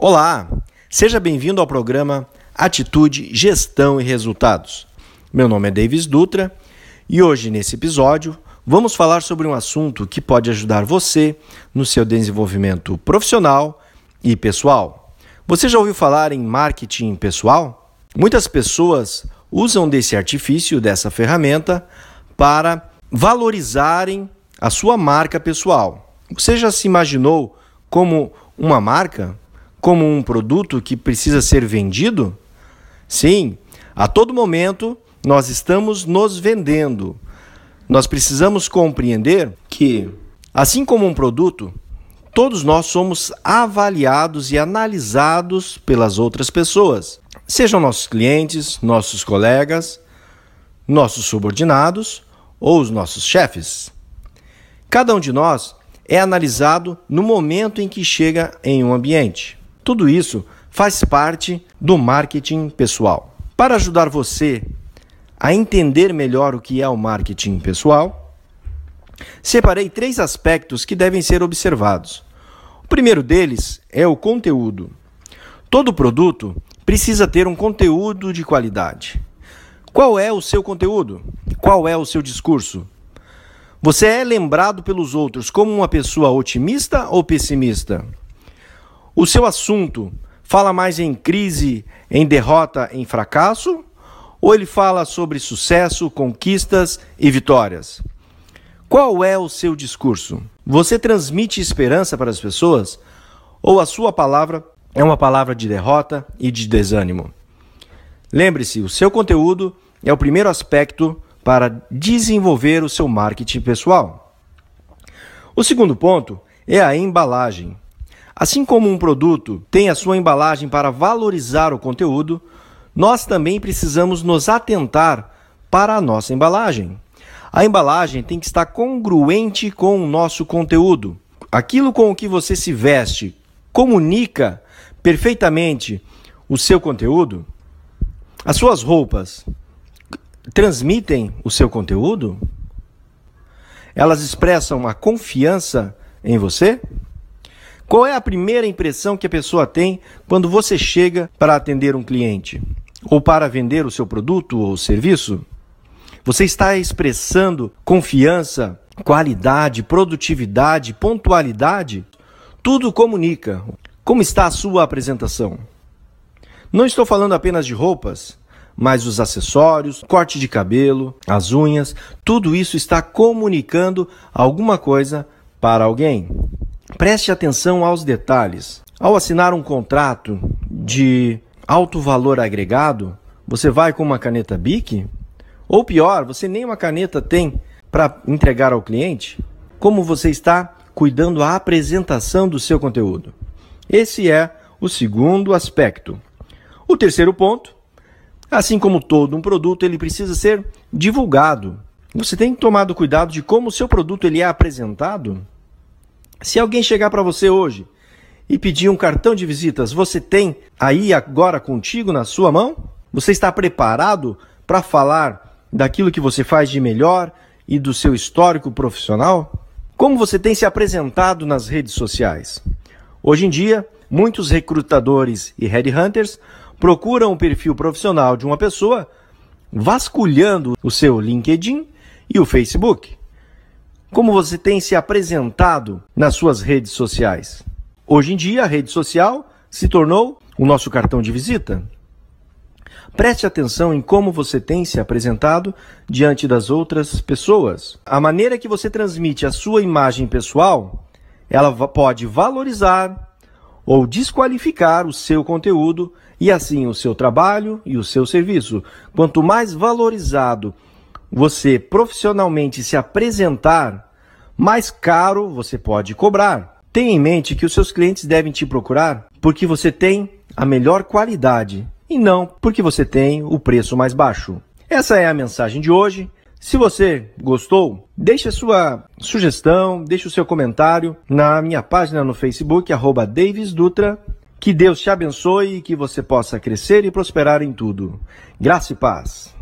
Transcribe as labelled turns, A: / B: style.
A: Olá, seja bem-vindo ao programa Atitude, Gestão e Resultados. Meu nome é Davis Dutra e hoje, nesse episódio, vamos falar sobre um assunto que pode ajudar você no seu desenvolvimento profissional e pessoal. Você já ouviu falar em marketing pessoal? Muitas pessoas usam desse artifício, dessa ferramenta, para valorizarem a sua marca pessoal. Você já se imaginou como uma marca? Como um produto que precisa ser vendido? Sim, a todo momento nós estamos nos vendendo. Nós precisamos compreender que, assim como um produto, todos nós somos avaliados e analisados pelas outras pessoas, sejam nossos clientes, nossos colegas, nossos subordinados ou os nossos chefes. Cada um de nós é analisado no momento em que chega em um ambiente. Tudo isso faz parte do marketing pessoal. Para ajudar você a entender melhor o que é o marketing pessoal, separei três aspectos que devem ser observados. O primeiro deles é o conteúdo. Todo produto precisa ter um conteúdo de qualidade. Qual é o seu conteúdo? Qual é o seu discurso? Você é lembrado pelos outros como uma pessoa otimista ou pessimista? O seu assunto fala mais em crise, em derrota, em fracasso? Ou ele fala sobre sucesso, conquistas e vitórias? Qual é o seu discurso? Você transmite esperança para as pessoas? Ou a sua palavra é uma palavra de derrota e de desânimo? Lembre-se, o seu conteúdo é o primeiro aspecto para desenvolver o seu marketing pessoal. O segundo ponto é a embalagem. Assim como um produto tem a sua embalagem para valorizar o conteúdo, nós também precisamos nos atentar para a nossa embalagem. A embalagem tem que estar congruente com o nosso conteúdo. Aquilo com o que você se veste comunica perfeitamente o seu conteúdo? As suas roupas transmitem o seu conteúdo? Elas expressam a confiança em você? Qual é a primeira impressão que a pessoa tem quando você chega para atender um cliente ou para vender o seu produto ou serviço? Você está expressando confiança, qualidade, produtividade, pontualidade? Tudo comunica. Como está a sua apresentação? Não estou falando apenas de roupas, mas os acessórios, corte de cabelo, as unhas, tudo isso está comunicando alguma coisa para alguém. Preste atenção aos detalhes. Ao assinar um contrato de alto valor agregado, você vai com uma caneta BIC? Ou pior, você nem uma caneta tem para entregar ao cliente? Como você está cuidando a apresentação do seu conteúdo? Esse é o segundo aspecto. O terceiro ponto Assim como todo um produto, ele precisa ser divulgado. Você tem tomado cuidado de como o seu produto ele é apresentado? Se alguém chegar para você hoje e pedir um cartão de visitas, você tem aí agora contigo na sua mão? Você está preparado para falar daquilo que você faz de melhor e do seu histórico profissional? Como você tem se apresentado nas redes sociais? Hoje em dia, muitos recrutadores e headhunters procuram o perfil profissional de uma pessoa vasculhando o seu LinkedIn e o Facebook. Como você tem se apresentado nas suas redes sociais? Hoje em dia, a rede social se tornou o nosso cartão de visita. Preste atenção em como você tem se apresentado diante das outras pessoas. A maneira que você transmite a sua imagem pessoal, ela pode valorizar ou desqualificar o seu conteúdo e assim o seu trabalho e o seu serviço. Quanto mais valorizado você profissionalmente se apresentar, mais caro você pode cobrar. Tenha em mente que os seus clientes devem te procurar porque você tem a melhor qualidade e não porque você tem o preço mais baixo. Essa é a mensagem de hoje. Se você gostou, deixe a sua sugestão, deixe o seu comentário na minha página no Facebook, arroba Davis Dutra, que Deus te abençoe e que você possa crescer e prosperar em tudo. Graça e paz.